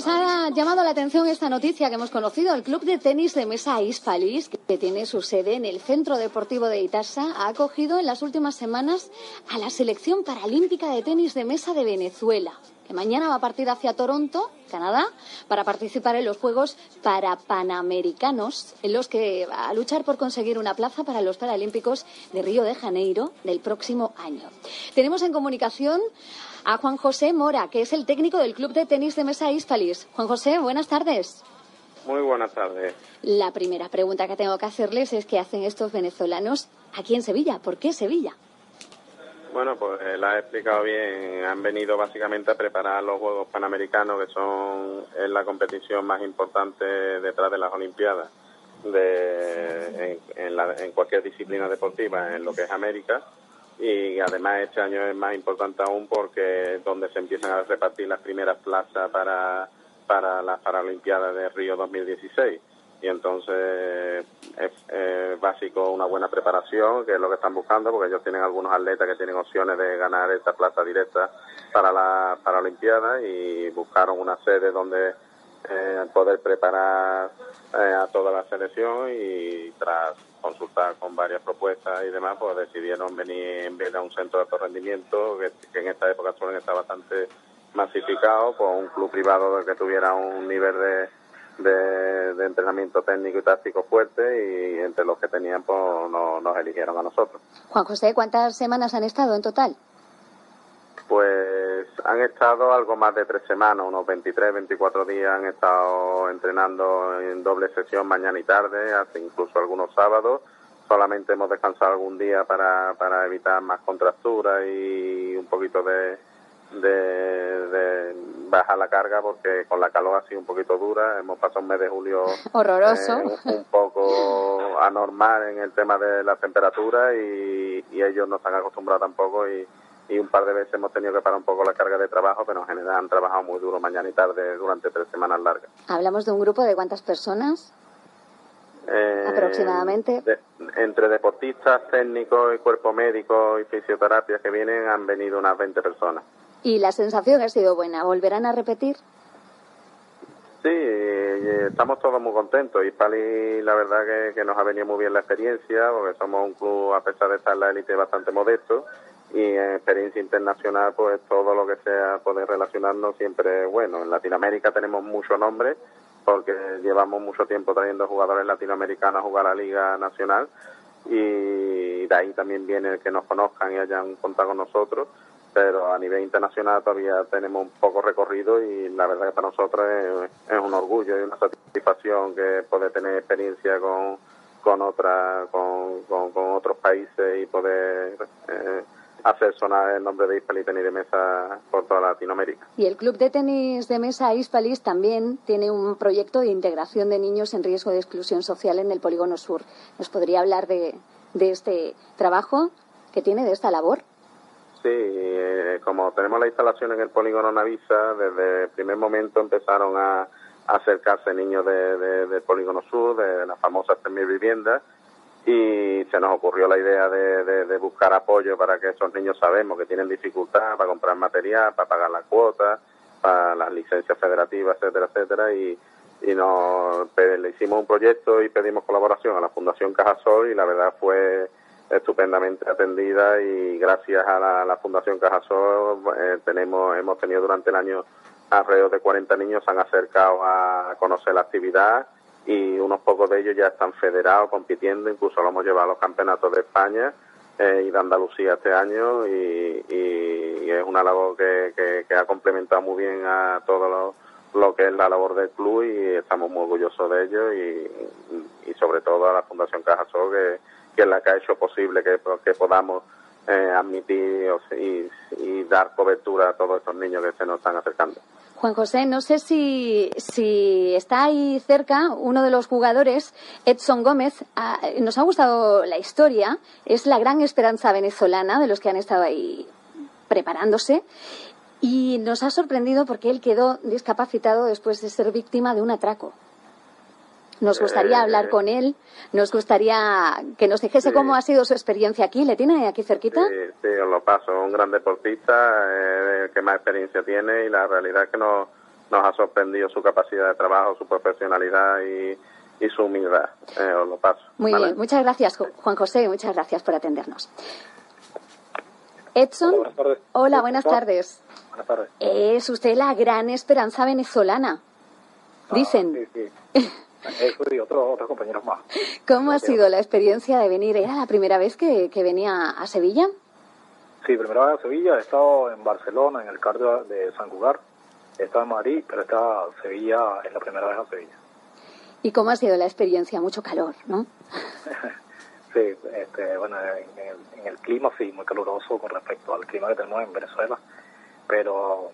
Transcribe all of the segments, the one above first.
Nos ha llamado la atención esta noticia que hemos conocido. El club de tenis de mesa Hispalis, que tiene su sede en el Centro Deportivo de Itasa, ha acogido en las últimas semanas a la selección paralímpica de tenis de mesa de Venezuela, que mañana va a partir hacia Toronto, Canadá, para participar en los Juegos para Panamericanos, en los que va a luchar por conseguir una plaza para los Paralímpicos de Río de Janeiro del próximo año. Tenemos en comunicación a Juan José Mora, que es el técnico del Club de Tenis de Mesa Hispalis. Juan José, buenas tardes. Muy buenas tardes. La primera pregunta que tengo que hacerles es qué hacen estos venezolanos aquí en Sevilla. ¿Por qué Sevilla? Bueno, pues eh, la has explicado bien. Han venido básicamente a preparar los Juegos Panamericanos, que son es la competición más importante detrás de las Olimpiadas de, en, en la- en cualquier disciplina deportiva, en lo que es América. Y además este año es más importante aún porque es donde se empiezan a repartir las primeras plazas para, para las Paralimpiadas de Río 2016. Y entonces es, es básico una buena preparación, que es lo que están buscando, porque ellos tienen algunos atletas que tienen opciones de ganar esta plaza directa para la Paralimpiada y buscaron una sede donde eh, poder preparar eh, a toda la selección y tras consultar con varias propuestas y demás, pues decidieron venir en vez de un centro de alto rendimiento, que, que en esta época suelen estar bastante masificado, pues un club privado que tuviera un nivel de, de, de entrenamiento técnico y táctico fuerte y entre los que tenían, pues no- nos eligieron a nosotros. Juan José, ¿cuántas semanas han estado en total? Han estado algo más de tres semanas, unos 23, 24 días han estado entrenando en doble sesión mañana y tarde, hasta incluso algunos sábados. Solamente hemos descansado algún día para, para evitar más contracturas y un poquito de, de, de bajar la carga porque con la calor ha sido un poquito dura. Hemos pasado un mes de julio Horroroso. eh, un, un poco anormal en el tema de la temperatura y, y ellos no están acostumbrados tampoco y, y un par de veces hemos tenido que parar un poco la carga de trabajo, pero en general han trabajado muy duro mañana y tarde durante tres semanas largas. Hablamos de un grupo de cuántas personas Eh, aproximadamente. de- entre deportistas, técnicos y cuerpo médico y fisioterapia que vienen han venido unas 20 personas. Y la sensación ha sido buena. ¿Volverán a repetir? Sí, eh, estamos todos muy contentos y Pali la verdad que, que nos ha venido muy bien la experiencia porque somos un club a pesar de estar en la élite bastante modesto y en experiencia internacional pues todo lo que sea poder relacionarnos siempre es bueno. En Latinoamérica tenemos mucho nombre porque llevamos mucho tiempo trayendo jugadores latinoamericanos a jugar a la Liga Nacional y de ahí también viene el que nos conozcan y hayan contado con nosotros pero a nivel internacional todavía tenemos un poco recorrido y la verdad que para nosotros es, un orgullo y una satisfacción que poder tener experiencia con con otra con, con, otros países y poder hacer sonar el nombre de Hispali Tenis de Mesa por toda Latinoamérica. Y el Club de Tenis de Mesa Hispalis también tiene un proyecto de integración de niños en riesgo de exclusión social en el Polígono Sur. ¿Nos podría hablar de, de este trabajo que tiene, de esta labor? Sí, eh, como tenemos la instalación en el polígono Navisa, desde el primer momento empezaron a, acercarse niños de, de- del polígono sur, de las famosas 3.000 viviendas, y se nos ocurrió la idea de, buscar apoyo para que esos niños sabemos que tienen dificultad para comprar material, para pagar las cuotas, para las licencias federativas, etcétera, etcétera, y, y nos le hicimos un proyecto y pedimos colaboración a la Fundación Cajasol y la verdad fue estupendamente atendida y gracias a la, Fundación Cajasol eh, tenemos hemos tenido durante el año alrededor de 40 niños se han acercado a conocer la actividad y unos pocos de ellos ya están federados compitiendo, incluso lo hemos llevado a los campeonatos de España eh, y de Andalucía este año y, es una labor que, que, ha complementado muy bien a todo lo, que es la labor del club y estamos muy orgullosos de ello y, sobre todo a la Fundación Cajasol que, que es la que ha hecho posible que, que podamos eh, admitir y, y dar cobertura a todos estos niños que se nos están acercando. Juan José, no sé si, si está ahí cerca uno de los jugadores, Edson Gómez. Ah, nos ha gustado la historia, es la gran esperanza venezolana de los que han estado ahí preparándose. Y nos ha sorprendido porque él quedó discapacitado después de ser víctima de un atraco. Nos gustaría eh, hablar con él, nos gustaría que nos dijese cómo ha sido su experiencia aquí. ¿Le tiene aquí cerquita? Sí, sí, os lo paso. Un gran deportista, eh, que más experiencia tiene y la realidad es que nos, nos ha sorprendido su capacidad de trabajo, su profesionalidad y, su humildad. Eh, os lo paso. Muy bien, muchas gracias, Juan José, muchas gracias por atendernos. Edson. Hola, buenas tardes. Hola, buenas tardes. Buenas tardes. Es usted la gran esperanza venezolana. Ah, Dicen. Sí, sí. Eso y otros, otros compañeros más. ¿Cómo ha sido la experiencia de venir? ¿Era la primera vez que, venía a Sevilla? Sí, primera vez a Sevilla. He estado en Barcelona, en el cardio de San Cugar. He estado en Madrid, pero esta Sevilla es la primera vez a Sevilla. ¿Y cómo ha sido la experiencia? Mucho calor, ¿no? sí, este, bueno, en el, clima sí, muy caluroso con respecto al clima que tenemos en Venezuela. Pero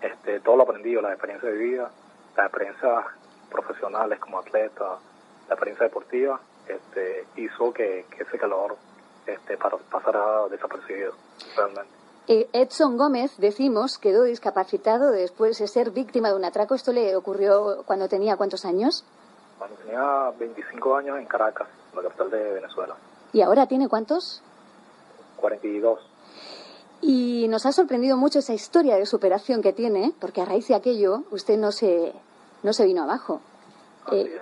este, todo lo aprendido, la experiencia de vida, la experiencia profesionales como atleta, la experiencia deportiva, este, hizo que, ese calor este, pasara desapercibido realmente. Eh, Edson Gómez, decimos, quedó discapacitado después de ser víctima de un atraco. ¿Esto le ocurrió cuando tenía cuántos años? Cuando tenía 25 años en Caracas, la capital de Venezuela. ¿Y ahora tiene cuántos? 42. Y nos ha sorprendido mucho esa historia de superación que tiene, porque a raíz de aquello usted no se, no se vino abajo. Eh,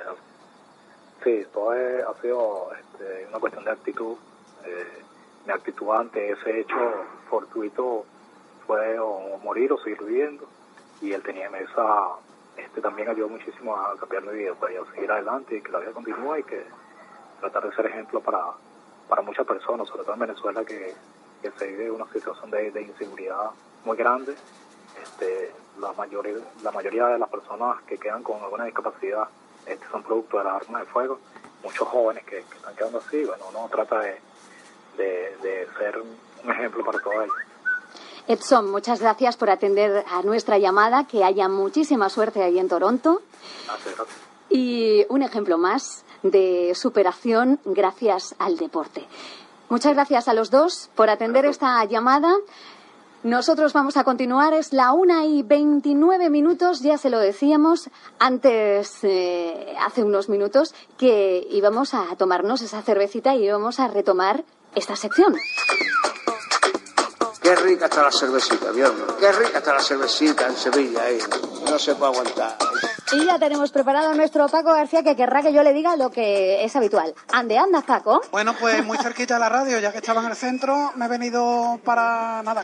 sí, todo ha sido este, una cuestión de actitud. Eh, mi actitud ante ese hecho fortuito fue o morir o seguir viviendo. Y él tenía esa, este también ayudó muchísimo a cambiar mi vida, para pues, seguir adelante y que la vida continúe y que tratar de ser ejemplo para, para muchas personas, sobre todo en Venezuela, que, que se vive una situación de, de inseguridad muy grande. Este, la mayoría, la mayoría de las personas que quedan con alguna discapacidad este, son producto de las armas de fuego. Muchos jóvenes que, están quedando así, bueno, uno trata de, de, ser un ejemplo para todos ellos. Edson, muchas gracias por atender a nuestra llamada. Que haya muchísima suerte ahí en Toronto. Gracias, Y un ejemplo más de superación gracias al deporte. Muchas gracias a los dos por atender esta llamada. Nosotros vamos a continuar, es la una y veintinueve minutos, ya se lo decíamos antes, eh, hace unos minutos, que íbamos a tomarnos esa cervecita y íbamos a retomar esta sección. Qué rica está la cervecita, Dios Qué rica está la cervecita en Sevilla, ahí. No se puede aguantar. Y ya tenemos preparado nuestro Paco García que querrá que yo le diga lo que es habitual. Ande, anda, Paco. Bueno, pues muy cerquita de la radio, ya que estaba en el centro, me he venido para nada,